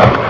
Bye.